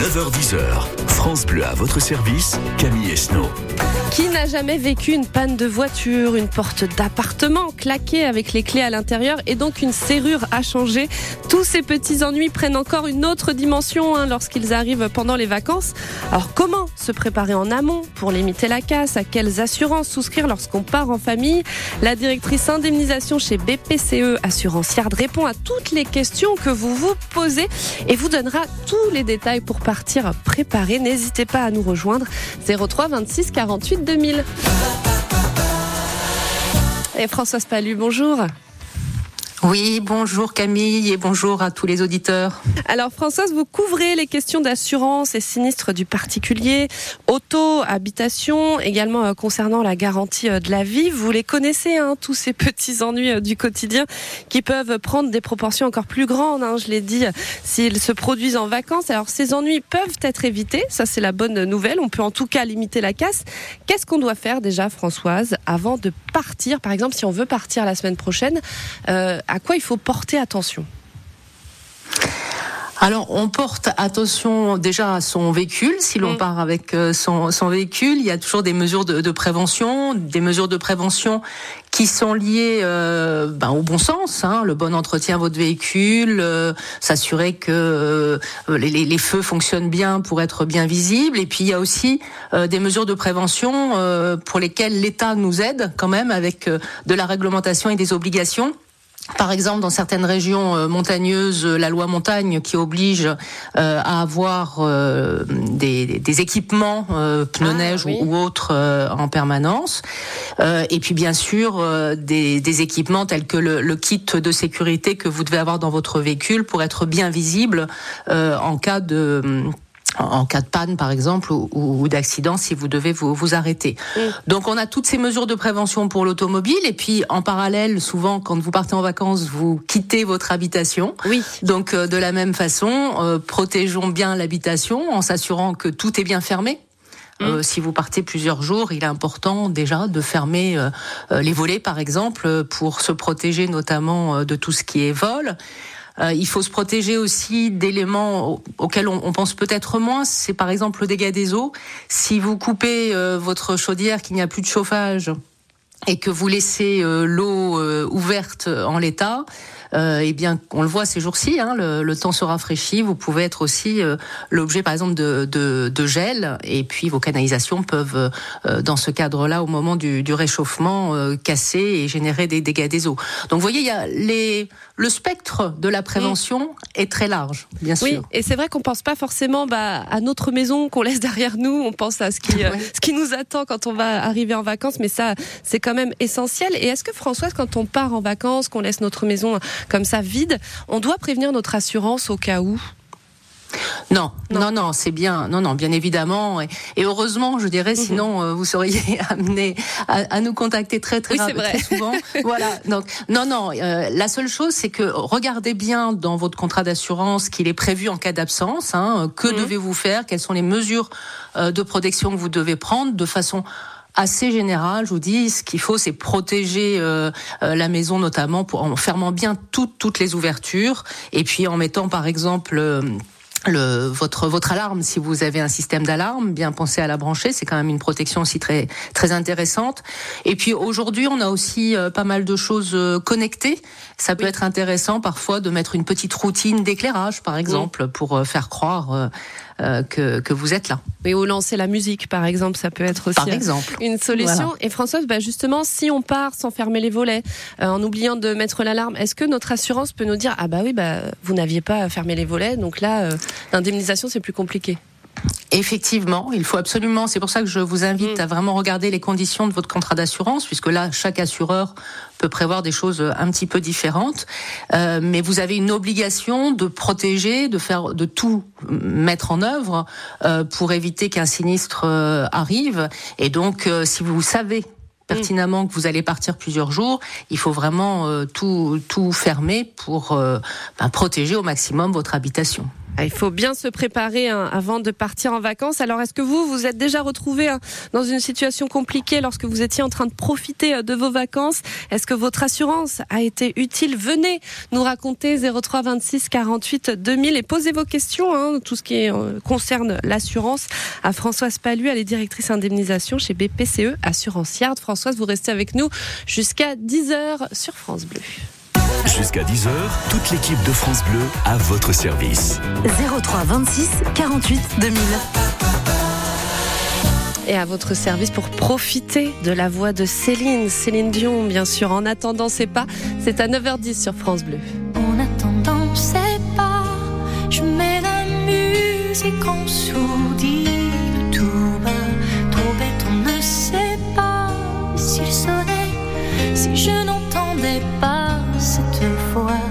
9h10h, France Bleu à votre service, Camille Esnault. Qui n'a jamais vécu une panne de voiture, une porte d'appartement claquée avec les clés à l'intérieur et donc une serrure à changer Tous ces petits ennuis prennent encore une autre dimension hein, lorsqu'ils arrivent pendant les vacances. Alors comment se préparer en amont pour limiter la casse? À quelles assurances souscrire lorsqu'on part en famille? La directrice indemnisation chez BPCE Assurance Yard répond à toutes les questions que vous vous posez et vous donnera tous les détails pour partir préparé. N'hésitez pas à nous rejoindre 03 26 48 2000. Et Françoise Palu, bonjour. Oui, bonjour Camille et bonjour à tous les auditeurs. Alors Françoise, vous couvrez les questions d'assurance et sinistres du particulier, auto, habitation, également euh, concernant la garantie euh, de la vie. Vous les connaissez, hein, tous ces petits ennuis euh, du quotidien qui peuvent prendre des proportions encore plus grandes, hein, je l'ai dit, s'ils se produisent en vacances. Alors ces ennuis peuvent être évités, ça c'est la bonne nouvelle. On peut en tout cas limiter la casse. Qu'est-ce qu'on doit faire déjà, Françoise, avant de partir? Par exemple, si on veut partir la semaine prochaine, à quoi il faut porter attention? Alors, on porte attention déjà à son véhicule. Si l'on mm. part avec euh, son, véhicule, il y a toujours des mesures de, prévention, des mesures de prévention qui sont liées euh, ben, au bon sens, hein, le bon entretien de votre véhicule, euh, s'assurer que les, les, feux fonctionnent bien pour être bien visibles. Et puis il y a aussi des mesures de prévention pour lesquelles l'État nous aide quand même avec de la réglementation et des obligations. Par exemple, dans certaines régions euh, montagneuses, la loi montagne qui oblige euh, à avoir euh, des, équipements pneus ah, neige ou, autres en permanence. et puis bien sûr des, équipements tels que le, le, kit de sécurité que vous devez avoir dans votre véhicule pour être bien visible en cas de en cas de panne par exemple ou, d'accident si vous devez vous, vous arrêter. Mm. Donc on a toutes ces mesures de prévention pour l'automobile et puis en parallèle souvent quand vous partez en vacances vous quittez votre habitation. Oui. Donc euh, de la même façon euh, protégeons bien l'habitation en s'assurant que tout est bien fermé. Euh, mm. si vous partez plusieurs jours, il est important déjà de fermer les volets, par exemple, pour se protéger notamment de tout ce qui est vol. Euh, il faut se protéger aussi d'éléments auxquels on, pense peut-être moins. C'est par exemple le dégât des eaux. Si vous coupez euh, votre chaudière, qu'il n'y a plus de chauffage et que vous laissez euh, l'eau ouverte en l'état, euh, eh bien, on le voit ces jours-ci, hein, le, temps se rafraîchit. Vous pouvez être aussi euh, l'objet, par exemple, de, de, de, gel, et puis vos canalisations peuvent, euh, dans ce cadre-là, au moment du, du réchauffement, euh, casser et générer des dégâts des eaux. Donc, vous voyez, il y a les, le spectre de la prévention est très large, bien sûr. Oui, et c'est vrai qu'on pense pas forcément bah, à notre maison qu'on laisse derrière nous. On pense à ce qui, ce qui nous attend quand on va arriver en vacances, mais ça, c'est quand même essentiel. Et est-ce que Françoise, quand on part en vacances, qu'on laisse notre maison comme ça vide, on doit prévenir notre assurance au cas où non, non, non, c'est bien, non, non, bien évidemment, et, heureusement, je dirais, mhm. sinon euh, vous seriez amené à, nous contacter très, très, très souvent. voilà. Donc, non, non. Euh, la seule chose, c'est que regardez bien dans votre contrat d'assurance qu'il est prévu en cas d'absence. Hein, que mhm. devez-vous faire? Quelles sont les mesures euh, de protection que vous devez prendre de façon assez général. Je vous dis, ce qu'il faut, c'est protéger euh, euh, la maison, notamment pour, en fermant bien toutes toutes les ouvertures, et puis en mettant, par exemple. Euh, le, votre votre alarme si vous avez un système d'alarme bien pensé à la brancher c'est quand même une protection aussi très très intéressante et puis aujourd'hui on a aussi pas mal de choses connectées ça peut être intéressant parfois de mettre une petite routine d'éclairage par exemple pour faire croire euh, que, que, vous êtes là. Et ou lancer la musique, par exemple, ça peut être aussi exemple. une solution. Et Françoise, bah justement, si on part sans fermer les volets, euh, en oubliant de mettre l'alarme, est-ce que notre assurance peut nous dire ah bah oui, bah vous n'aviez pas fermé les volets, donc là, euh, l'indemnisation c'est plus compliqué? Effectivement, il faut absolument. C'est pour ça que je vous invite mm. à vraiment regarder les conditions de votre contrat d'assurance, puisque là, chaque assureur peut prévoir des choses un petit peu différentes. Euh, mais vous avez une obligation de protéger, de faire, de tout mettre en œuvre euh, pour éviter qu'un sinistre euh, arrive. Et donc, si vous savez pertinemment que vous allez partir plusieurs jours, il faut vraiment tout, tout fermer pour ben, protéger au maximum votre habitation. Ah, il faut bien se préparer hein, avant de partir en vacances. Alors, est-ce que vous, vous êtes déjà retrouvé hein, dans une situation compliquée lorsque vous étiez en train de profiter euh, de vos vacances? Est-ce que votre assurance a été utile? Venez nous raconter 03 26 48 2000 et posez vos questions, hein, tout ce qui euh, concerne l'assurance à Françoise Palu, elle est directrice indemnisation chez BPCE Assurance Yard. Françoise, vous restez avec nous jusqu'à 10h sur France Bleu. Jusqu'à 10h, toute l'équipe de France Bleu à votre service. 03 26 48 2000. Et à votre service pour profiter de la voix de Céline, Céline Dion, bien sûr. En attendant, c'est pas, c'est à 9h10 sur France Bleu. En attendant, c'est pas, je mets la musique en sourdine tout bas, trop bête, on ne sait pas s'il sonnait, si je n'entendais pas cette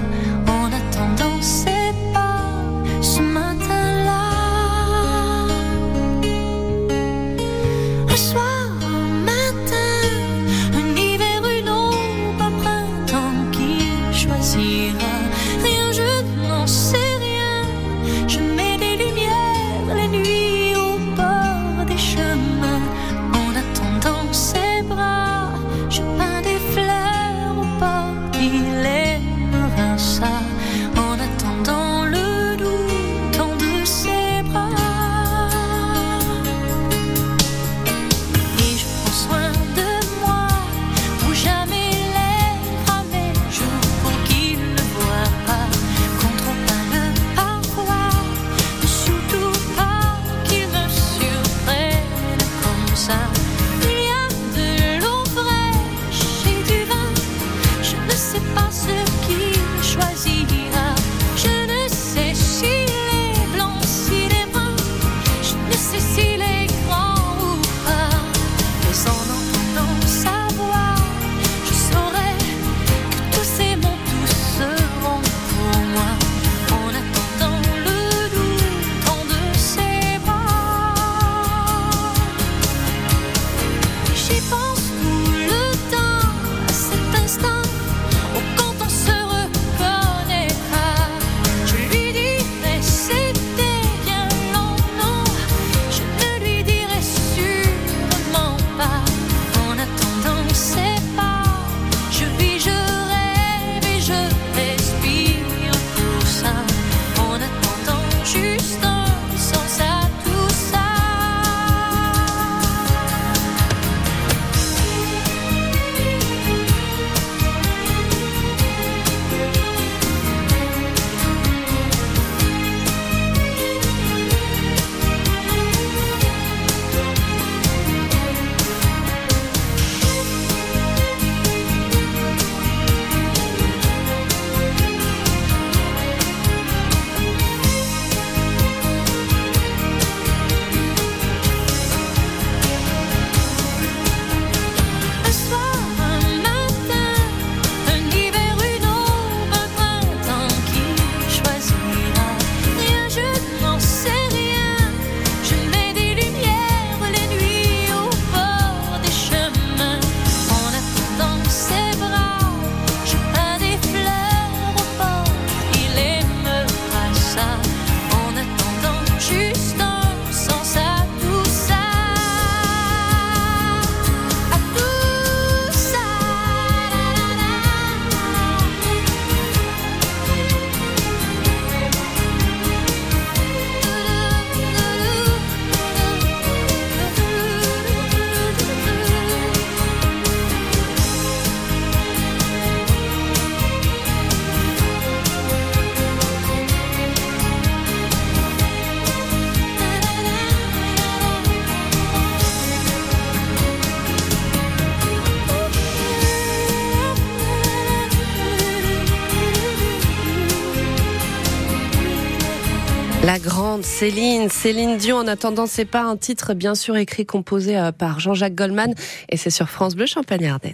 La grande Céline, Céline Dion. En attendant, c'est pas un titre bien sûr écrit, composé euh, par Jean-Jacques Goldman, et c'est sur France Bleu Champagne-Ardenne.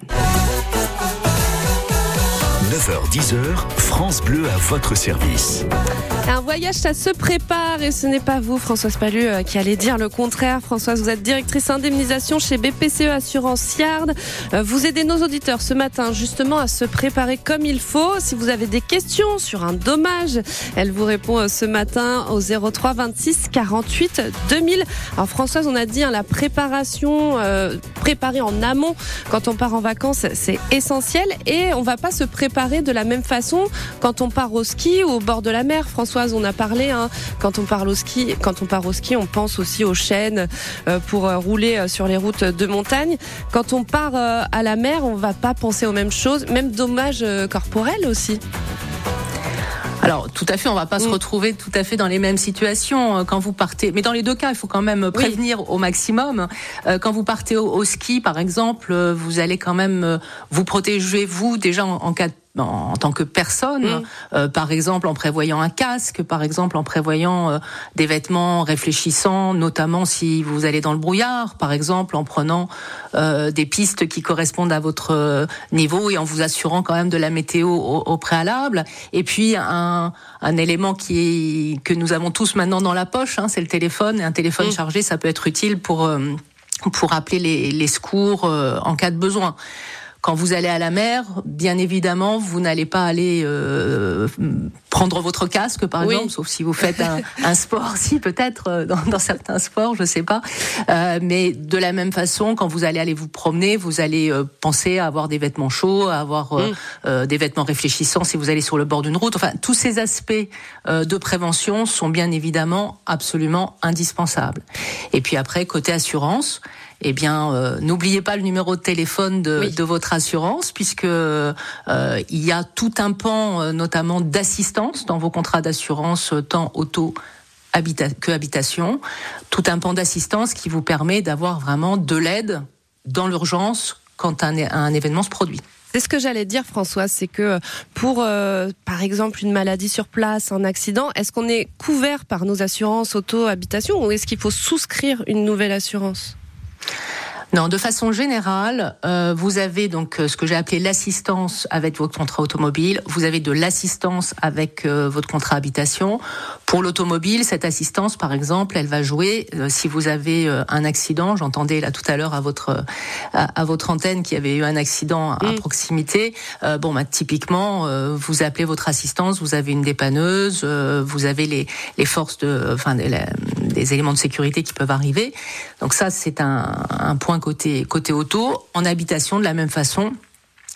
9h-10h, France Bleu à votre service. Un voyage, ça se prépare et ce n'est pas vous, Françoise Palu, euh, qui allez dire le contraire. Françoise, vous êtes directrice indemnisation chez BPCE Assurance Yard. Euh, Vous aidez nos auditeurs ce matin justement à se préparer comme il faut. Si vous avez des questions sur un dommage, elle vous répond euh, ce matin au 03 26 48 2000. Alors Françoise, on a dit hein, la préparation, préparer en amont quand on part en vacances, c'est essentiel et on va pas se préparer de la même façon quand on part au ski ou au bord de la mer. On a parlé, hein, quand on parle au ski, quand on part au ski, on pense aussi aux chaînes euh, pour euh, rouler euh, sur les routes de montagne. Quand on part à la mer, on va pas penser aux mêmes choses, même dommages corporels aussi. Alors tout à fait, on va pas se Mm. retrouver tout à fait dans les mêmes situations quand vous partez. Mais dans les deux cas, il faut quand même prévenir au maximum. Quand vous partez au, ski, par exemple, vous allez quand même vous protéger vous déjà en cas de en, tant que personne, Mm. euh, par exemple en prévoyant un casque, par exemple en prévoyant euh, des vêtements réfléchissants, notamment si vous allez dans le brouillard, par exemple en prenant euh, des pistes qui correspondent à votre niveau et en vous assurant quand même de la météo au, au préalable. Et puis un, un élément qui est, que nous avons tous maintenant dans la poche, hein, c'est le téléphone. Et un téléphone Mm. chargé, ça peut être utile pour pour appeler les, les secours euh, en cas de besoin. Quand vous allez à la mer, bien évidemment, vous n'allez pas aller euh, prendre votre casque, par Oui. exemple, sauf si vous faites un, un sport, si peut-être euh, dans, dans certains sports, je sais pas. Euh, mais de la même façon, quand vous allez aller vous promener, vous allez euh, penser à avoir des vêtements chauds, à avoir euh, Mm. euh, des vêtements réfléchissants si vous allez sur le bord d'une route. Enfin, tous ces aspects euh, de prévention sont bien évidemment absolument indispensables. Et puis après, côté assurance, eh bien, euh, n'oubliez pas le numéro de téléphone de, Oui. de votre assurance, puisque euh, il y a tout un pan, euh, notamment d'assistance dans vos contrats d'assurance, tant auto habita que habitation, tout un pan d'assistance qui vous permet d'avoir vraiment de l'aide dans l'urgence quand un, un événement se produit. C'est ce que j'allais dire, Françoise, c'est que pour, euh, par exemple, une maladie sur place, un accident, est-ce qu'on est couvert par nos assurances auto-habitation ou est-ce qu'il faut souscrire une nouvelle assurance? Non, de façon générale, euh, vous avez donc euh, ce que j'ai appelé l'assistance avec votre contrat automobile. Vous avez de l'assistance avec euh, votre contrat habitation. Pour l'automobile, cette assistance, par exemple, elle va jouer euh, si vous avez un accident. J'entendais là tout à l'heure à votre à, à votre antenne qu'il y avait eu un accident à Mm. proximité. Bon, bah, typiquement, vous appelez votre assistance, vous avez une dépanneuse, vous avez les les forces de, enfin, des, la- des éléments de sécurité qui peuvent arriver. Donc ça, c'est un, point côté côté auto. En habitation, de la même façon.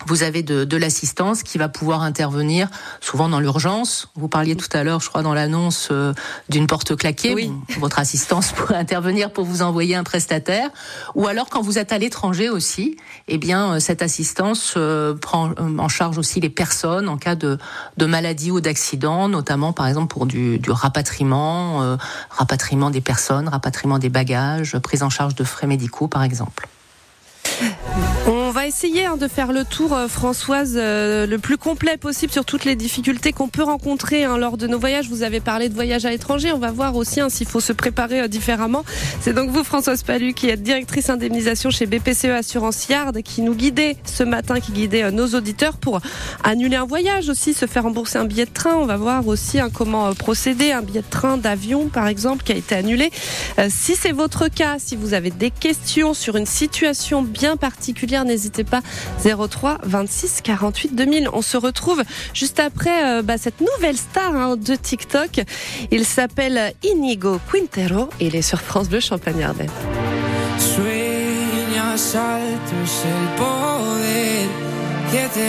Vous avez de, de l'assistance qui va pouvoir intervenir souvent dans l'urgence. Vous parliez tout à l'heure, je crois, dans l'annonce euh, d'une porte claquée. Oui. Bon, votre assistance pourrait intervenir pour vous envoyer un prestataire. Ou alors, quand vous êtes à l'étranger aussi, eh bien, euh, cette assistance euh, prend euh, en charge aussi les personnes en cas de, de maladie ou d'accident, notamment, par exemple, pour du, du rapatriement, euh, rapatriement des personnes, rapatriement des bagages, prise en charge de frais médicaux, par exemple. On va essayer hein, de faire le tour, euh, Françoise, euh, le plus complet possible sur toutes les difficultés qu'on peut rencontrer hein, lors de nos voyages. Vous avez parlé de voyage à l'étranger. On va voir aussi hein, s'il faut se préparer euh, différemment. C'est donc vous, Françoise Palu, qui êtes directrice indemnisation chez BPCE Assurance Yard, qui nous guidait ce matin, qui guidait nos auditeurs pour annuler un voyage aussi, se faire rembourser un billet de train. On va voir aussi comment procéder, un billet de train, d'avion, par exemple, qui a été annulé. Si c'est votre cas, si vous avez des questions sur une situation bien particulière, n'hésitez pas 03 26 48 2000. On se retrouve juste après euh, bah, cette nouvelle star hein, de TikTok. Il s'appelle Inigo Quintero et il est sur France Bleu el poder que te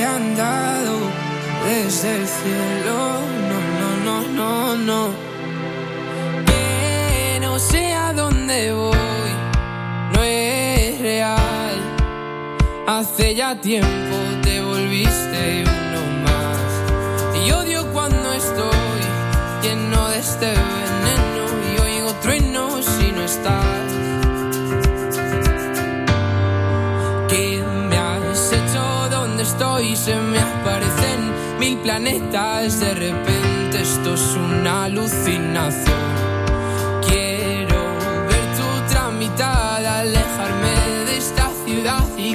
el cielo. No, no, no, no, no. Sé Hace ya tiempo te volviste uno más. Y odio cuando estoy lleno de este veneno y oigo truenos si no estás. ¿Qué me has hecho? ¿Dónde estoy? Se me aparecen mil planetas. De repente esto es una alucinación.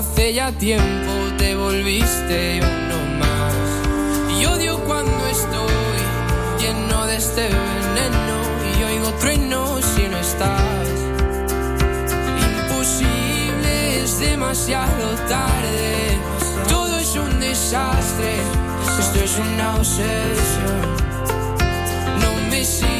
Hace ya tiempo te volviste uno más. Y odio cuando estoy lleno de este veneno y oigo truenos si no estás. Imposible, es demasiado tarde. Todo es un desastre. Esto es una obsesión. No me tus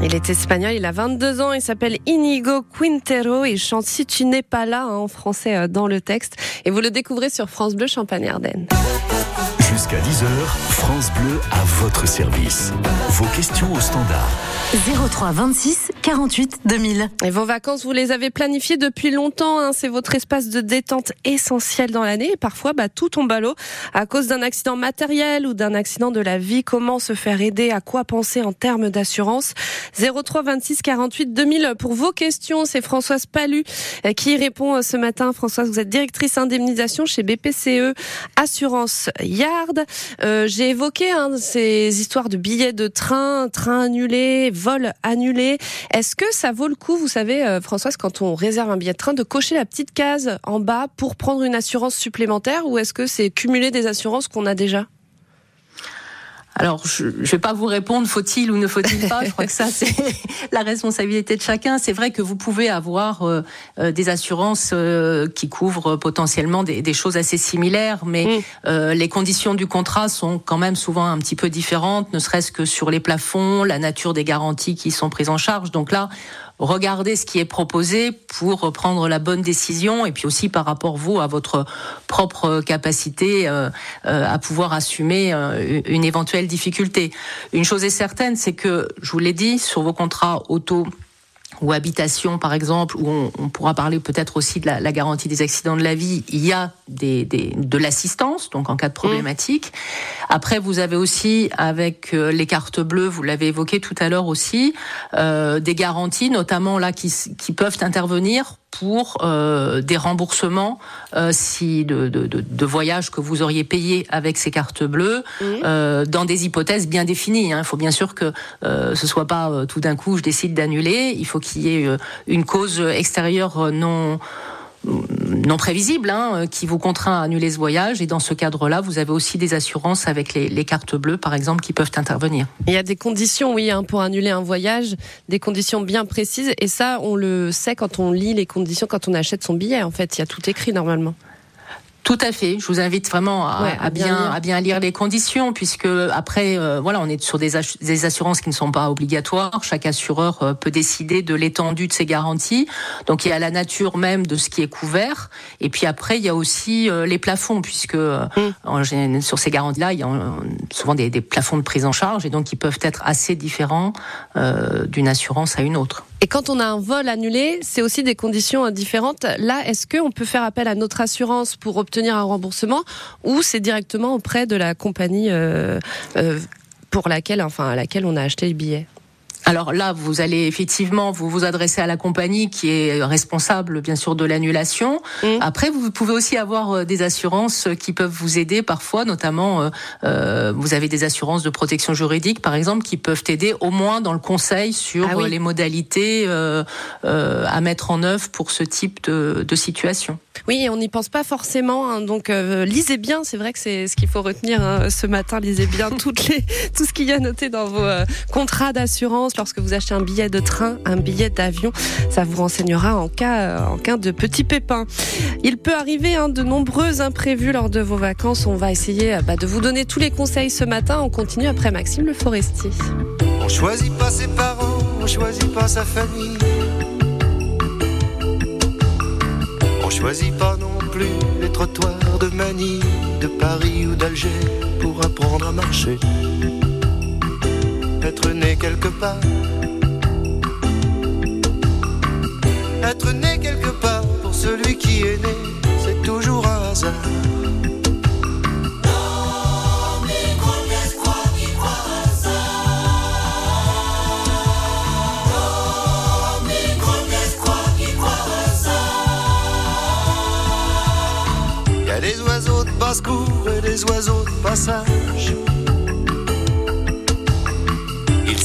Il est espagnol, il a 22 ans, il s'appelle Inigo Quintero il chante Si tu n'es pas là hein, en français euh, dans le texte. Et vous le découvrez sur France Bleu Champagne-Ardenne. Jusqu'à 10h, France Bleu à votre service. Vos questions au standard. 03 26 48 2000. Et vos vacances, vous les avez planifiées depuis longtemps. hein. C'est votre espace de détente essentiel dans l'année. Et parfois, bah, tout tombe à l'eau à cause d'un accident matériel ou d'un accident de la vie. Comment se faire aider? À quoi penser en termes d'assurance? 03 26 48 2000 pour vos questions. C'est Françoise Palu euh, qui répond euh, ce matin. Françoise, vous êtes directrice indemnisation chez BPCE Assurance Yard. Euh, J'ai évoqué hein, ces histoires de billets de train, train annulé, vol annulé. Est-ce que ça vaut le coup, vous savez, euh, Françoise, quand on réserve un billet de train, de cocher la petite case en bas pour prendre une assurance supplémentaire ou est-ce que c'est cumuler des assurances qu'on a déjà? Alors, je ne vais pas vous répondre, faut-il ou ne faut-il pas. Je crois que ça, c'est la responsabilité de chacun. C'est vrai que vous pouvez avoir euh, euh, des assurances euh, qui couvrent potentiellement des, des choses assez similaires, mais Mm. euh, les conditions du contrat sont quand même souvent un petit peu différentes, ne serait-ce que sur les plafonds, la nature des garanties qui sont prises en charge. Donc là, regardez ce qui est proposé pour prendre la bonne décision et puis aussi par rapport vous à votre propre capacité euh, euh, à pouvoir assumer euh, une éventuelle difficulté. Une chose est certaine, c'est que je vous l'ai dit sur vos contrats auto ou habitation par exemple, où on, on pourra parler peut-être aussi de la, la garantie des accidents de la vie, il y a des, des- de l'assistance, donc en cas de problématique. Après, vous avez aussi avec euh, les cartes bleues, vous l'avez évoqué tout à l'heure aussi, euh, des garanties, notamment là qui, qui peuvent intervenir pour euh, des remboursements euh, si de, de, de, de voyages que vous auriez payés avec ces cartes bleues euh, dans des hypothèses bien définies. hein. Il faut bien sûr que euh, ce soit pas euh, tout d'un coup je décide d'annuler. Il faut qu'il y ait euh, une cause extérieure euh, non non prévisible hein, euh, qui vous contraint à annuler ce voyage. Et dans ce cadre-là, vous avez aussi des assurances avec les, cartes bleues, par exemple, qui peuvent intervenir. Il y a des conditions, oui, hein, pour annuler un voyage, des conditions bien précises. Et ça, on le sait quand on lit les conditions, quand on achète son billet. En fait, il y a tout écrit normalement. Tout à fait. Je vous invite vraiment à, Ouais, à à bien à bien lire les conditions, puisque après, euh, voilà, on est sur des, assurances qui ne sont pas obligatoires. Chaque assureur euh, peut décider de l'étendue de ses garanties. Donc il y a la nature même de ce qui est couvert, et puis après il y a aussi euh, les plafonds, puisque euh, gén- sur ces garanties-là, il y a euh, souvent des, des plafonds de prise en charge, et donc ils peuvent être assez différents euh, d'une assurance à une autre. Et quand on a un vol annulé, c'est aussi des conditions différentes. Là, est-ce qu'on peut faire appel à notre assurance pour obtenir un remboursement ou c'est directement auprès de la compagnie euh, euh, pour laquelle, enfin, à laquelle on a acheté le billet? Alors là, vous allez effectivement vous vous adresser à la compagnie qui est responsable, bien sûr, de l'annulation. Mm. Après, vous pouvez aussi avoir euh, des assurances qui peuvent vous aider parfois, notamment, euh, euh, vous avez des assurances de protection juridique, par exemple, qui peuvent aider au moins dans le conseil sur Ah oui. euh, les modalités euh, euh, à mettre en œuvre pour ce type de, de situation. Oui, et on n'y pense pas forcément. hein. donc, euh, lisez bien. C'est vrai que c'est ce qu'il faut retenir hein, ce matin. Lisez bien toutes les, tout ce qu'il y a noté dans vos euh, contrats d'assurance lorsque vous achetez un billet de train, un billet d'avion. Ça vous renseignera en cas, euh, de petits pépins. Il peut arriver hein, de nombreux imprévus lors de vos vacances. On va essayer euh, bah, de vous donner tous les conseils ce matin. On continue après Maxime Le Forestier. On choisit pas ses parents, on choisit pas sa famille. On choisit pas non plus les trottoirs de Manille, de Paris ou d'Alger pour apprendre à marcher. Être né quelque part. Être né quelque part pour celui qui est né, c'est toujours un hasard. Y a des oiseaux de basse-cour et des oiseaux de passage.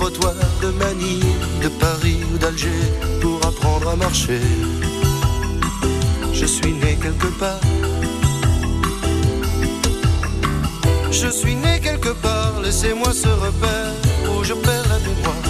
De Manille, de Paris ou d'Alger pour apprendre à marcher. Je suis né quelque part. Je suis né quelque part, laissez-moi ce repère où je perds la mémoire.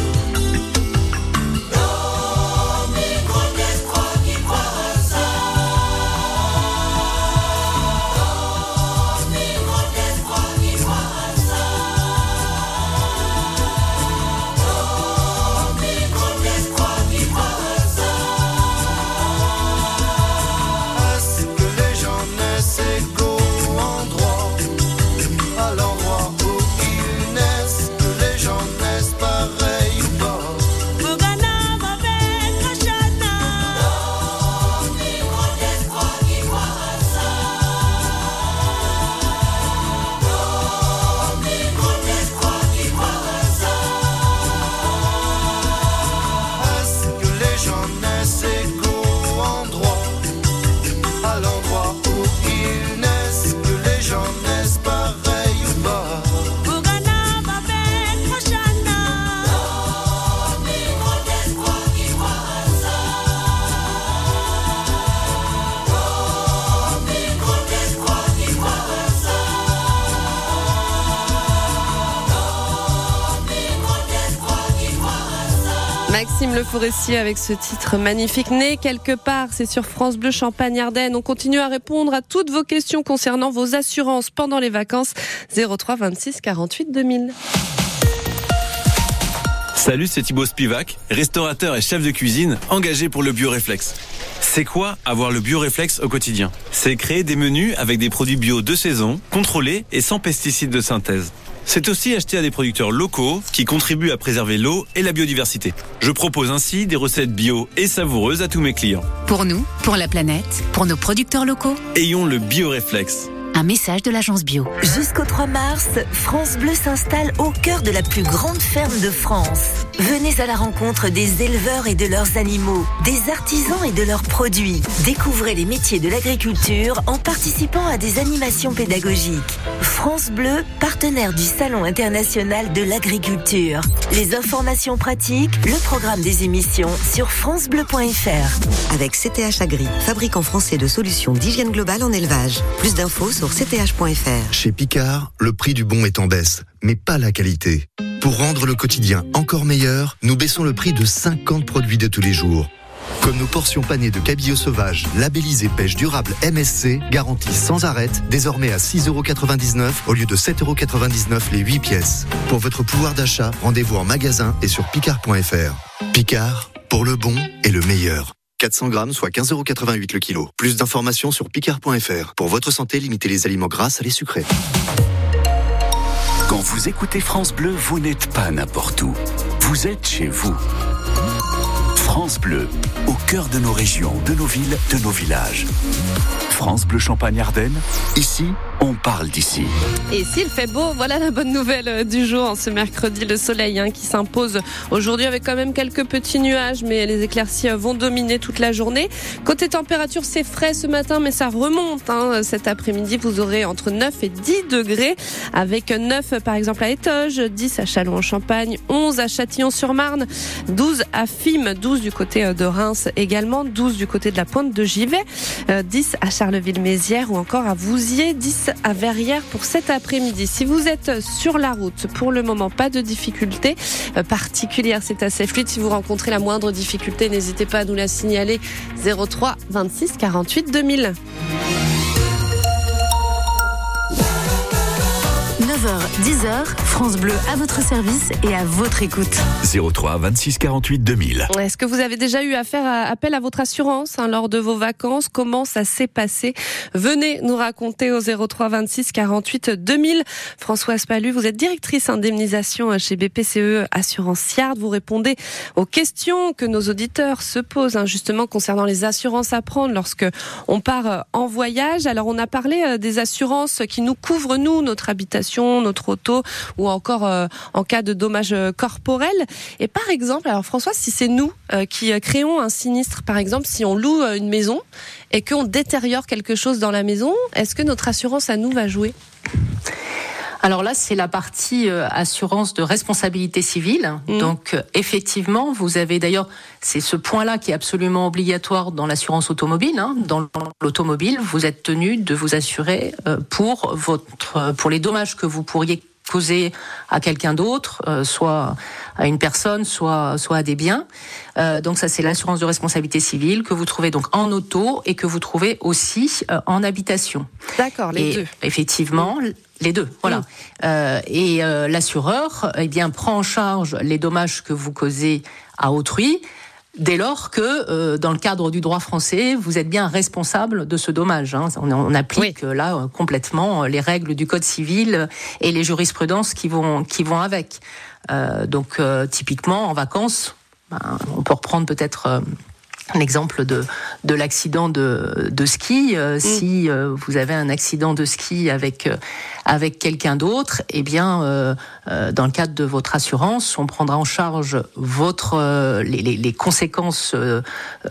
Forestier avec ce titre magnifique Né quelque part, c'est sur France Bleu Champagne Ardenne. On continue à répondre à toutes vos questions concernant vos assurances pendant les vacances 03 26 48 2000. Salut, c'est Thibaut Spivak, restaurateur et chef de cuisine engagé pour le bioréflexe. C'est quoi avoir le bioréflexe au quotidien? C'est créer des menus avec des produits bio de saison, contrôlés et sans pesticides de synthèse. C'est aussi acheter à des producteurs locaux qui contribuent à préserver l'eau et la biodiversité. Je propose ainsi des recettes bio et savoureuses à tous mes clients. Pour nous, pour la planète, pour nos producteurs locaux, Ayons le bioréflexe. Un message de l'agence bio. Jusqu'au 3 mars, France Bleu s'installe au cœur de la plus grande ferme de France. Venez à la rencontre des éleveurs et de leurs animaux, des artisans et de leurs produits. Découvrez les métiers de l'agriculture en participant à des animations pédagogiques. France Bleu, partenaire du Salon international de l'agriculture. Les informations pratiques, le programme des émissions sur francebleu.fr. Avec CTH Agri, fabricant français de solutions d'hygiène globale en élevage. Plus d'infos sur Chez Picard, le prix du bon est en baisse, mais pas la qualité. Pour rendre le quotidien encore meilleur, nous baissons le prix de 50 produits de tous les jours. Comme nos portions panées de cabillaud sauvage, labellisées pêche durable MSC, garanties sans arrêt, désormais à 6,99€ au lieu de 7,99€ les 8 pièces. Pour votre pouvoir d'achat, rendez-vous en magasin et sur picard.fr. Picard, pour le bon et le meilleur. 400 grammes, soit 15,88€ le kilo. Plus d'informations sur picard.fr. Pour votre santé, limitez les aliments gras à les sucrés. Quand vous écoutez France Bleu, vous n'êtes pas n'importe où. Vous êtes chez vous. France Bleu, au cœur de nos régions, de nos villes, de nos villages. France Bleu Champagne-Ardenne, ici, on parle d'ici. Et s'il fait beau, voilà la bonne nouvelle euh, du jour ce mercredi, le soleil hein, qui s'impose aujourd'hui avec quand même quelques petits nuages, mais les éclaircies euh, vont dominer toute la journée. Côté température, c'est frais ce matin, mais ça remonte. hein. Cet après-midi, vous aurez entre 9 et 10 degrés, avec 9 par exemple à Étoges, 10 à Châlons-en-Champagne, 11 à Châtillon-sur-Marne, 12 à Fimes, 12 du côté euh, de Reims également, 12 du côté de la pointe de Givet, euh, 10 à Charleville-Mézières ou encore à Vouziers, 10 à Verrières pour cet après-midi. Si vous êtes sur la route, pour le moment, pas de difficulté euh, particulière, c'est assez fluide. Si vous rencontrez la moindre difficulté, n'hésitez pas à nous la signaler 03 26 48 2000. 9h, 10h, France Bleu à votre service et à votre écoute. 03 26 48 2000. Est-ce que vous avez déjà eu à faire euh, appel à votre assurance hein, lors de vos vacances? Comment ça s'est passé? Venez nous raconter au 03 26 48 2000. Françoise Palu, vous êtes directrice indemnisation chez BPCE Assurance Yard. Vous répondez aux questions que nos auditeurs se posent hein, justement concernant les assurances à prendre lorsque on part euh, en voyage. Alors on a parlé euh, des assurances qui nous couvrent nous, notre habitation, notre auto ou encore euh, en cas de dommages euh, corporels. Et par exemple, alors François, si c'est nous euh, qui créons un sinistre, par exemple, si on loue une maison et qu'on détériore quelque chose dans la maison, est-ce que notre assurance à nous va jouer? Alors là, c'est la partie euh, assurance de responsabilité civile. Mhm. Donc euh, effectivement, vous avez d'ailleurs, c'est ce point-là qui est absolument obligatoire dans l'assurance automobile. hein. Dans l'automobile, vous êtes tenu de vous assurer euh, pour votre, euh, pour les dommages que vous pourriez causer à quelqu'un d'autre, euh, soit à une personne, soit soit à des biens. Euh, donc ça, c'est l'assurance de responsabilité civile que vous trouvez donc en auto et que vous trouvez aussi euh, en habitation. D'accord, les Et deux. Effectivement, les deux, voilà. Et l'assureur, eh bien, prend en charge les dommages que vous causez à autrui. Dès lors que, euh, dans le cadre du droit français, vous êtes bien responsable de ce dommage. hein. On, on applique euh, là euh, complètement les règles du code civil et les jurisprudences qui vont qui vont avec. Euh, donc, euh, typiquement, en vacances, ben, on peut reprendre peut-être euh, l'exemple de, de l'accident de, de ski. Euh, Si euh, vous avez un accident de ski avec, euh, avec quelqu'un d'autre, eh bien, dans le cadre de votre assurance, on prendra en charge votre, les, les, conséquences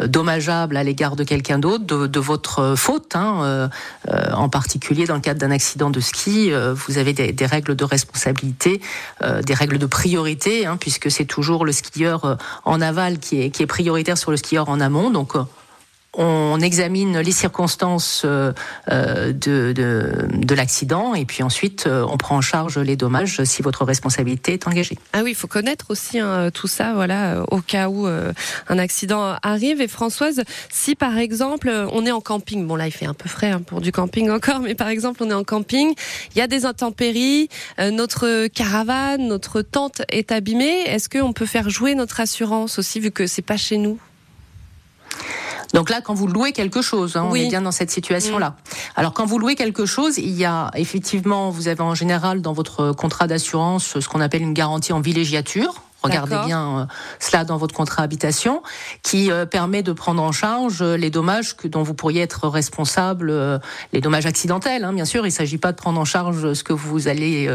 dommageables à l'égard de quelqu'un d'autre, de, de votre faute. Hein, en particulier dans le cadre d'un accident de ski, vous avez des, des règles de responsabilité, des règles de priorité, hein, puisque c'est toujours le skieur en aval qui est, qui est prioritaire sur le skieur en Donc, on examine les circonstances euh, euh, de, de, de l'accident et puis ensuite euh, on prend en charge les dommages si votre responsabilité est engagée. Ah oui, il faut connaître aussi hein, tout ça, voilà, au cas où un accident arrive. Et Françoise, si par exemple on est en camping, bon là il fait un peu frais hein, pour du camping encore, mais par exemple on est en camping, il y a des intempéries, notre caravane, notre tente est abîmée. Est-ce qu'on peut faire jouer notre assurance aussi vu que c'est pas chez nous? Donc là, quand vous louez quelque chose, hein, on Oui. est bien dans cette situation-là. Alors quand vous louez quelque chose, il y a effectivement, vous avez en général dans votre contrat d'assurance ce qu'on appelle une garantie en villégiature. Regardez bien euh, cela dans votre contrat habitation, qui euh, permet de prendre en charge euh, les dommages que, dont vous pourriez être responsable, les dommages accidentels. Hein, bien sûr, il ne s'agit pas de prendre en charge ce que vous allez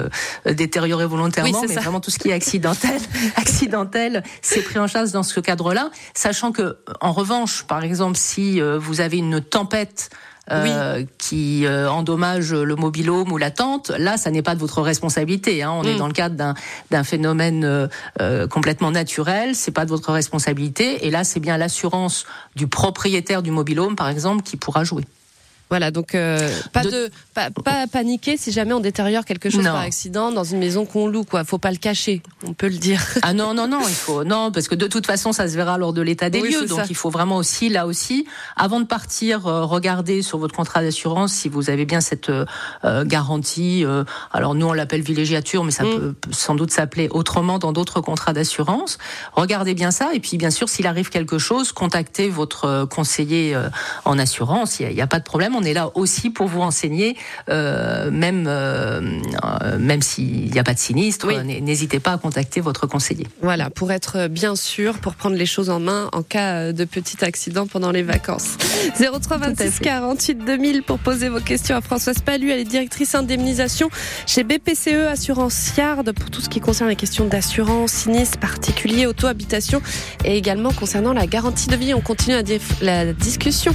détériorer volontairement, Oui, mais ça. vraiment tout ce qui est accidentel, accidentel, c'est pris en charge dans ce cadre-là, sachant que, en revanche, par exemple, si vous avez une tempête euh, qui euh, endommage le mobilhome ou la tente, là, ça n'est pas de votre responsabilité. Hein. On est Mm. dans le cadre d'un- phénomène euh, euh, complètement naturel, c'est pas de votre responsabilité. Et là, c'est bien l'assurance du propriétaire du mobilhome, par exemple, qui pourra jouer. Voilà, donc euh, pas de, pas, pas paniquer si jamais on détériore quelque chose Non. par accident dans une maison qu'on loue, quoi. Faut pas le cacher, on peut le dire. Ah non non non, il faut non parce que de toute façon ça se verra lors de l'état des Oui, lieux. Donc ça. il faut vraiment aussi là aussi avant de partir euh, regarder sur votre contrat d'assurance si vous avez bien cette euh, garantie. alors nous on l'appelle villégiature, mais ça Mm. peut sans doute s'appeler autrement dans d'autres contrats d'assurance. Regardez bien ça et puis bien sûr s'il arrive quelque chose, contactez votre conseiller en assurance. Il n'y a, pas de problème. On est là aussi pour vous renseigner, euh, même euh, euh, même s'il n'y a pas de sinistre. Oui. N'hésitez pas à contacter votre conseiller. Voilà, pour être bien sûr, pour prendre les choses en main en cas de petit accident pendant les vacances. 03 26 48 2000 pour poser vos questions à Françoise Palu, elle est directrice indemnisation chez BPCE Assurance Yard pour tout ce qui concerne les questions d'assurance, sinistre, particulier, auto-habitation et également concernant la garantie de vie. On continue la discussion.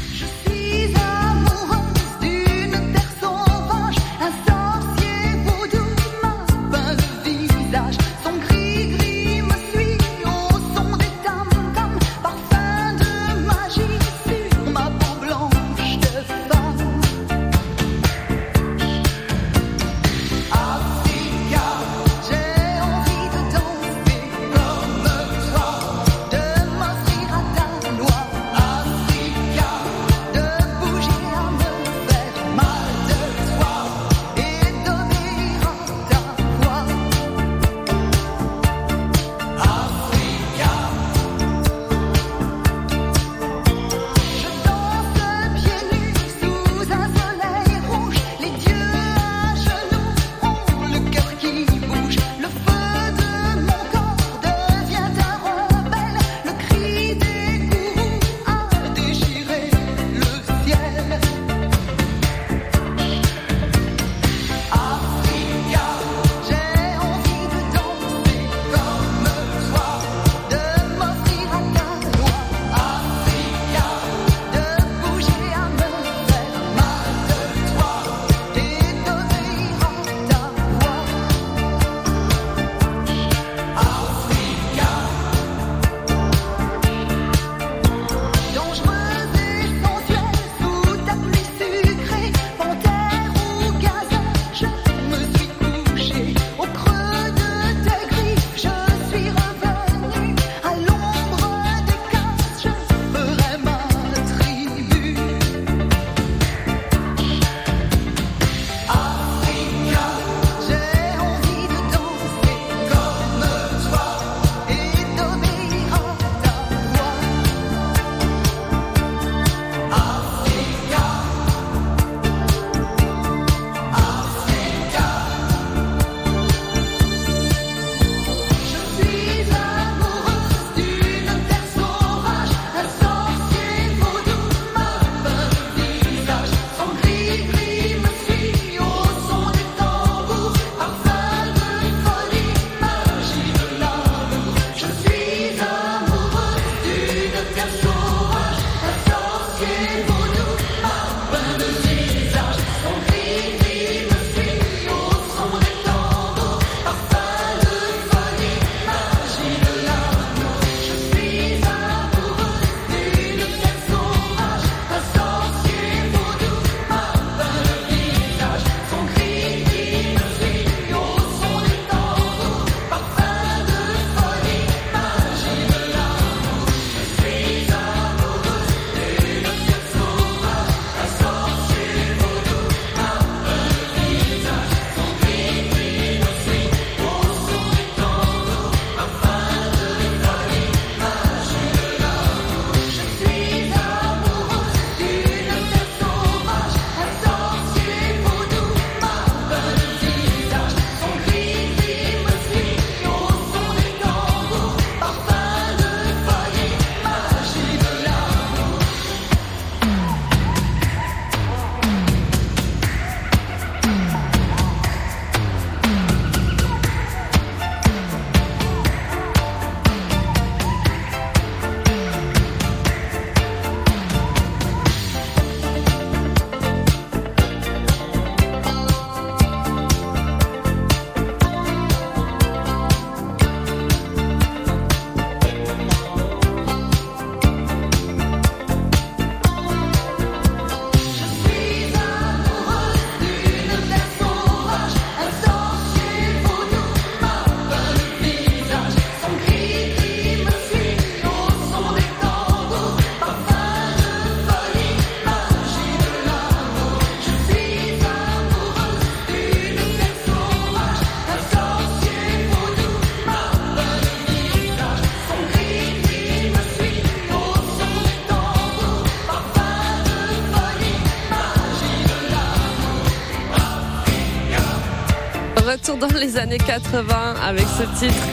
Dans les années 80 avec ce titre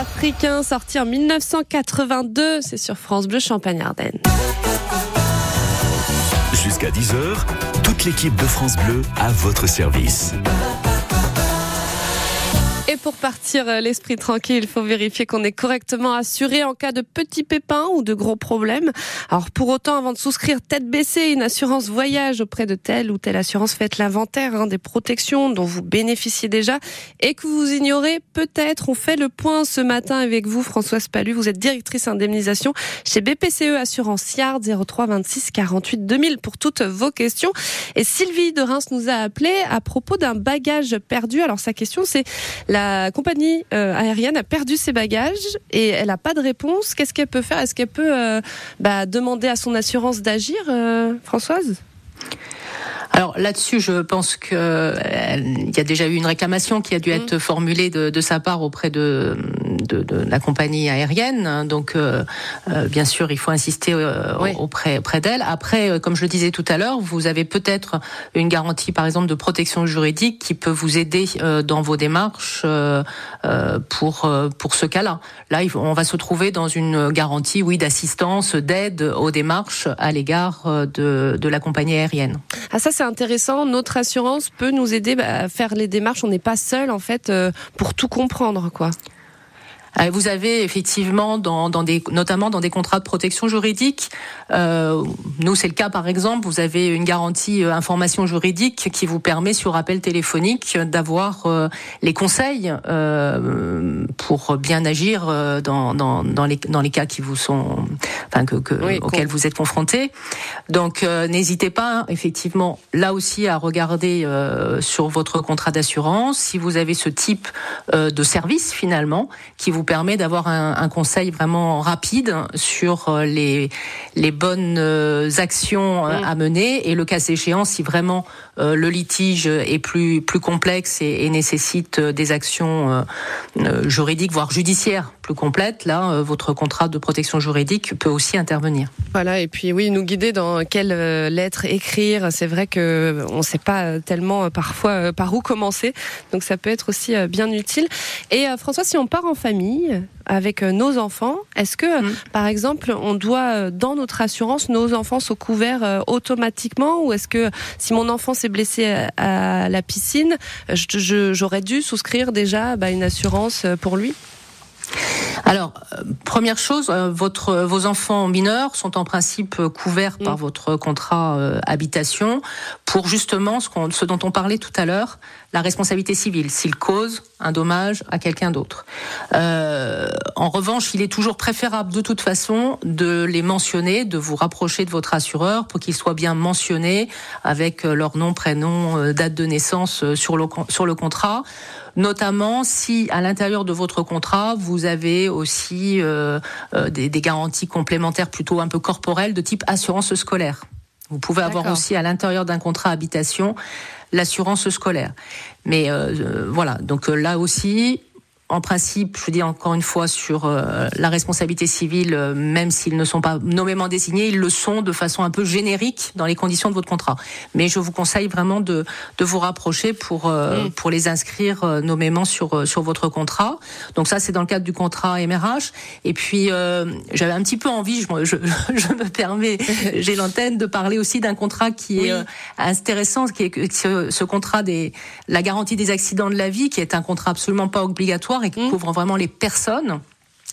africain sorti en 1982. C'est sur France Bleu Champagne-Ardenne. Jusqu'à 10h, toute l'équipe de France Bleu à votre service. Et pour partir euh, l'esprit tranquille, il faut vérifier qu'on est correctement assuré en cas de petits pépins ou de gros problèmes. Alors pour autant, avant de souscrire tête baissée une assurance voyage auprès de telle ou telle assurance, faites l'inventaire hein, des protections dont vous bénéficiez déjà et que vous ignorez peut-être. On fait le point ce matin avec vous, Françoise Palu. Vous êtes directrice indemnisation chez BPCE Assurance Yard 03 26 48 2000 pour toutes vos questions. Et Sylvie de Reims nous a appelé à propos d'un bagage perdu. Alors sa question c'est la compagnie euh, aérienne a perdu ses bagages et elle n'a pas de réponse. Qu'est-ce qu'elle peut faire? Est-ce qu'elle peut euh, bah, demander à son assurance d'agir, euh, Françoise? Alors là-dessus, je pense que euh, il y a déjà eu une réclamation qui a dû être formulée de, de sa part auprès de, de, de la compagnie aérienne. Donc, euh, euh, bien sûr, il faut insister euh, auprès, auprès d'elle. Après, comme je le disais tout à l'heure, vous avez peut-être une garantie, par exemple, de protection juridique qui peut vous aider dans vos démarches pour pour ce cas-là. Là, on va se trouver dans une garantie, oui, d'assistance, d'aide aux démarches à l'égard de, de la compagnie aérienne. Ah ça c'est intéressant. Notre assurance peut nous aider bah, à faire les démarches. On n'est pas seul en fait euh, pour tout comprendre quoi. Euh, Vous avez effectivement, dans, dans des, notamment dans des contrats de protection juridique, euh, nous c'est le cas par exemple, vous avez une garantie euh, information juridique qui vous permet sur appel téléphonique d'avoir euh, les conseils euh, pour bien agir euh, dans, dans, dans, les, dans les cas qui vous sont, enfin que, que, Oui, auxquels vous êtes confrontés. Donc euh, n'hésitez pas effectivement là aussi à regarder euh, sur votre contrat d'assurance si vous avez ce type euh, de service finalement qui vous permet d'avoir un, un conseil vraiment rapide sur euh, les les bonnes euh, actions euh, à mener. Et le cas échéant si vraiment le litige est plus complexe et, nécessite euh, des actions euh, euh, juridiques voire judiciaires plus complètes là euh, votre contrat de protection juridique peut aussi intervenir. Voilà, et puis oui, nous guider dans quelle euh, lettre écrire. C'est vrai que on ne sait pas euh, tellement euh, parfois euh, par où commencer, donc ça peut être aussi euh, bien utile. Et euh, François, si on part en famille avec euh, nos enfants, est-ce que, euh, par exemple, on doit euh, dans notre assurance, nos enfants sont couverts automatiquement, ou est-ce que si mon enfant s'est blessé à, à la piscine, j'aurais dû souscrire déjà bah, une assurance pour lui? Alors, euh, première chose, euh, votre, vos enfants mineurs sont en principe euh, couverts par votre contrat euh, habitation pour justement ce, dont on parlait tout à l'heure, la responsabilité civile, s'ils causent un dommage à quelqu'un d'autre. Euh, en revanche, il est toujours préférable de toute façon de les mentionner, de vous rapprocher de votre assureur pour qu'ils soient bien mentionnés avec euh, leur nom, prénom, euh, date de naissance euh, sur le, con- sur le contrat notamment si à l'intérieur de votre contrat vous avez aussi euh, euh, des, des garanties complémentaires plutôt un peu corporelles de type assurance scolaire. Vous pouvez avoir aussi à l'intérieur d'un contrat habitation l'assurance scolaire. Mais euh, euh, voilà, donc euh, là aussi, en principe, je dis encore une fois sur euh, la responsabilité civile, euh, même s'ils ne sont pas nommément désignés, ils le sont de façon un peu générique dans les conditions de votre contrat. Mais je vous conseille vraiment de, de vous rapprocher pour euh, Mm. pour les inscrire euh, nommément sur euh, sur votre contrat. Donc ça, c'est dans le cadre du contrat MRH. Et puis euh, j'avais un petit peu envie, je, me- je, je me permets, j'ai l'antenne de parler aussi d'un contrat qui est euh, intéressant, qui est ce, ce contrat des la garantie des accidents de la vie, qui est un contrat absolument pas obligatoire et qui couvre vraiment les personnes.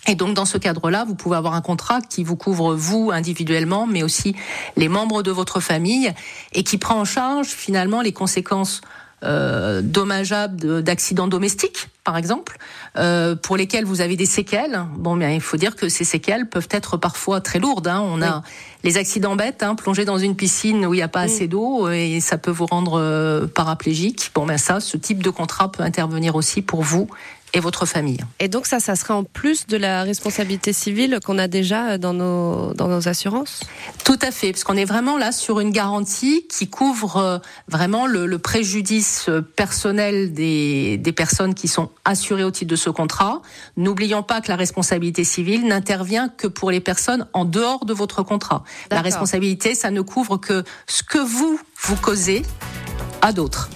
Et donc dans ce cadre-là, vous pouvez avoir un contrat qui vous couvre vous individuellement, mais aussi les membres de votre famille, et qui prend en charge finalement les conséquences euh, dommageables de- d'accidents domestiques, par exemple, euh, pour lesquels vous avez des séquelles. Bon, bien, il faut dire que ces séquelles peuvent être parfois très lourdes. hein. On a les accidents bêtes, hein, plonger dans une piscine où il n'y a pas assez d'eau et ça peut vous rendre euh, paraplégique. Bon, ben ça, ce type de contrat peut intervenir aussi pour vous et votre famille. Et donc ça, ça serait en plus de la responsabilité civile qu'on a déjà dans nos, dans nos assurances? Tout à fait, parce qu'on est vraiment là sur une garantie qui couvre euh, vraiment le, le préjudice euh, personnel des, des personnes qui sont assurées au titre de ce contrat. N'oublions pas que la responsabilité civile n'intervient que pour les personnes en dehors de votre contrat. La responsabilité, ça ne couvre que ce que vous, vous causez à d'autres.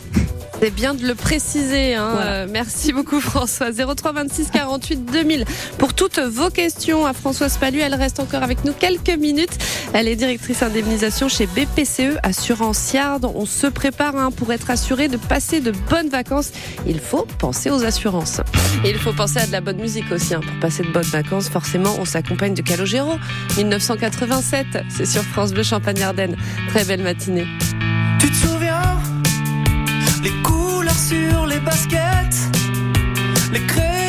C'est bien de le préciser. Hein. Voilà. Euh, merci beaucoup François. 03 26 48 2000 pour toutes vos questions à Françoise Palu. Elle reste encore avec nous quelques minutes. Elle est directrice indemnisation chez BPCE Assurance Yard. On se prépare hein, pour être assuré de passer de bonnes vacances. Il faut penser aux assurances. Et il faut penser à de la bonne musique aussi. hein. Pour passer de bonnes vacances, forcément, on s'accompagne de Calogero. 1987, c'est sur France Bleu Champagne-Ardenne. Très belle matinée. Tu te souviens? Les couleurs sur les baskets Les crayons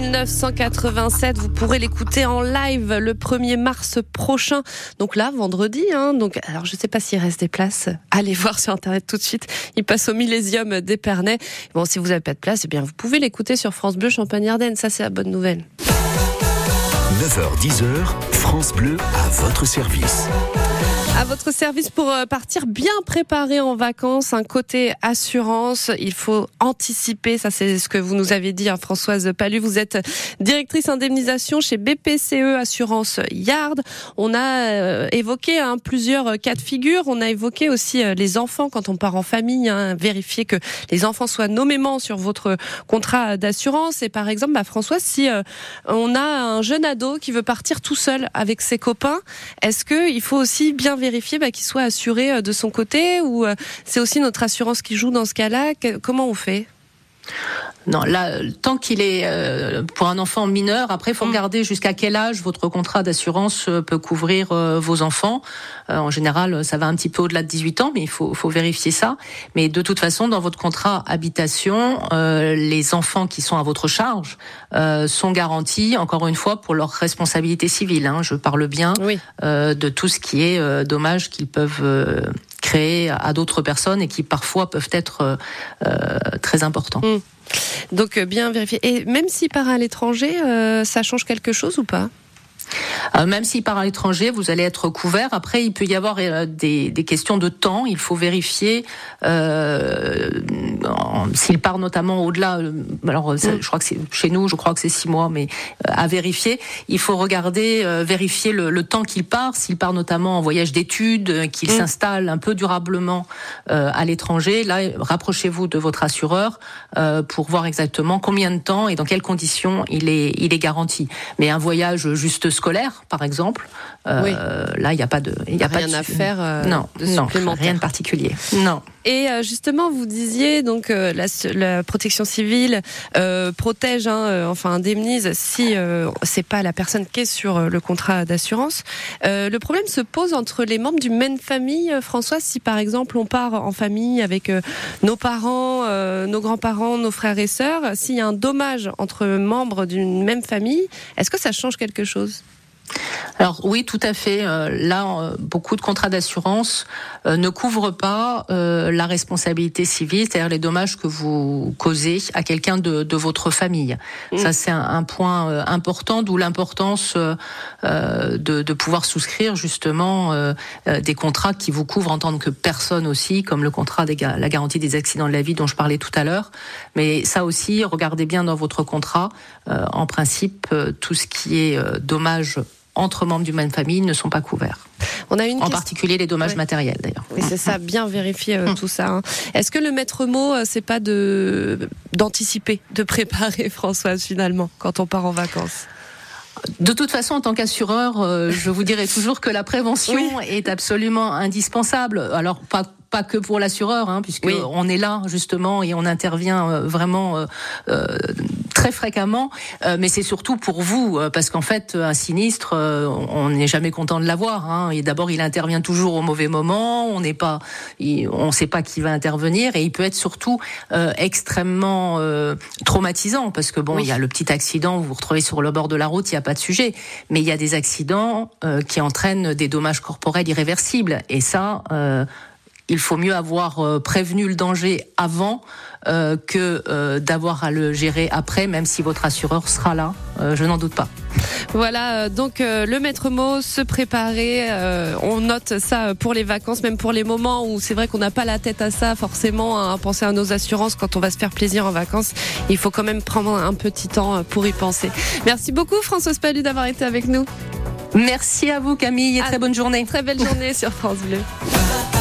1987, vous pourrez l'écouter en live le 1er mars prochain. Donc là, vendredi. Hein, alors je sais pas s'il reste des places. Allez voir sur internet tout de suite. Il passe au Millésium d'Épernay. Bon, si vous n'avez pas de place, eh bien vous pouvez l'écouter sur France Bleu Champagne-Ardenne. Ça, c'est la bonne nouvelle. 9h-10h, France Bleu à votre service. À votre service pour euh, partir bien préparé en vacances, un côté assurance, il faut anticiper, ça c'est ce que vous nous avez dit hein, Françoise Palu, vous êtes directrice indemnisation chez BPCE Assurance Yard. On a euh, évoqué hein, plusieurs cas de figure, on a évoqué aussi euh, les enfants. Quand on part en famille, hein, vérifier que les enfants soient nommément sur votre contrat d'assurance. Et par exemple bah, Françoise, si euh, on a un jeune ado qui veut partir tout seul avec ses copains, est-ce qu'il faut aussi bien vérifier bah, qu'il soit assuré euh, de son côté ou euh, c'est aussi notre assurance qui joue dans ce cas-là. Comment on fait? Non, là, tant qu'il est euh, pour un enfant mineur, après, il faut regarder jusqu'à quel âge votre contrat d'assurance euh, peut couvrir euh, vos enfants. Euh, en général, ça va un petit peu au-delà de 18 ans, mais il faut, faut vérifier ça. Mais de toute façon, dans votre contrat habitation, euh, les enfants qui sont à votre charge euh, sont garantis, encore une fois, pour leur responsabilité civile. hein. Je parle bien euh, de tout ce qui est euh, dommage qu'ils peuvent à d'autres personnes et qui parfois peuvent être euh, euh, très importants. Donc euh, bien vérifier. Et même s'il part à l'étranger, ça change quelque chose ou pas? Euh, même s'il part à l'étranger, vous allez être couvert. Après, il peut y avoir euh, des, des questions de temps. Il faut vérifier euh, s'il part notamment au-delà. Alors, ça, je crois que c'est chez nous, je crois que c'est six mois, mais à vérifier. Il faut regarder, vérifier le, le temps qu'il part. S'il part notamment en voyage d'études, qu'il s'installe un peu durablement à l'étranger. Là, rapprochez-vous de votre assureur pour voir exactement combien de temps et dans quelles conditions il est, il est garanti. Mais un voyage juste scolaire, par exemple, Oui. là, il n'y a pas de, il y a pas Rien de à faire, euh, non, de non, rien de particulier. Non. Et euh, justement, vous disiez donc euh, la, la protection civile euh, protège, hein, euh, enfin indemnise si euh, c'est pas la personne qui est sur euh, le contrat d'assurance. Euh, le problème se pose entre les membres d'une même famille, euh, François. Si par exemple on part en famille avec euh, nos parents, euh, nos grands-parents, nos frères et sœurs, s'il y a un dommage entre membres d'une même famille, est-ce que ça change quelque chose? Alors oui, tout à fait. Euh, là, euh, beaucoup de contrats d'assurance euh, ne couvrent pas euh, la responsabilité civile, c'est-à-dire les dommages que vous causez à quelqu'un de, de votre famille. Ça, c'est un, un point important, d'où l'importance de, de pouvoir souscrire justement des contrats qui vous couvrent en tant que personne aussi, comme le contrat des la garantie des accidents de la vie dont je parlais tout à l'heure. Mais ça aussi, regardez bien dans votre contrat. En principe, tout ce qui est dommage entre membres d'une même famille ne sont pas couverts. On a une en question- particulier les dommages Ouais. matériels d'ailleurs. Oui, c'est ça, bien vérifier euh, tout ça. hein. Est-ce que le maître mot, euh, c'est pas de d'anticiper, de préparer Françoise finalement quand on part en vacances? De toute façon, en tant qu'assureur, euh, je vous dirai toujours que la prévention est absolument indispensable. Alors pas pas que pour l'assureur, hein, puisque on est là justement et on intervient euh, vraiment euh, euh, très fréquemment, Euh, mais c'est surtout pour vous, parce qu'en fait, un sinistre, euh, on n'est jamais content de l'avoir. Hein, et d'abord, il intervient toujours au mauvais moment. On n'est pas, on ne sait pas qui va intervenir, et il peut être surtout euh, extrêmement euh, traumatisant, parce que bon, il y a le petit accident, vous vous retrouvez sur le bord de la route, il n'y a pas de sujet, mais il y a des accidents euh, qui entraînent des dommages corporels irréversibles, et ça. euh, il faut mieux avoir euh, prévenu le danger avant euh, que euh, d'avoir à le gérer après, même si votre assureur sera là. Euh, je n'en doute pas. Voilà, euh, donc euh, le maître mot, se préparer. euh, on note ça pour les vacances, même pour les moments où c'est vrai qu'on n'a pas la tête à ça forcément, hein, à penser à nos assurances quand on va se faire plaisir en vacances. Il faut quand même prendre un petit temps euh, pour y penser. Merci beaucoup Françoise Palu d'avoir été avec nous. Merci à vous Camille et très bonne journée. Très belle journée sur France Bleu.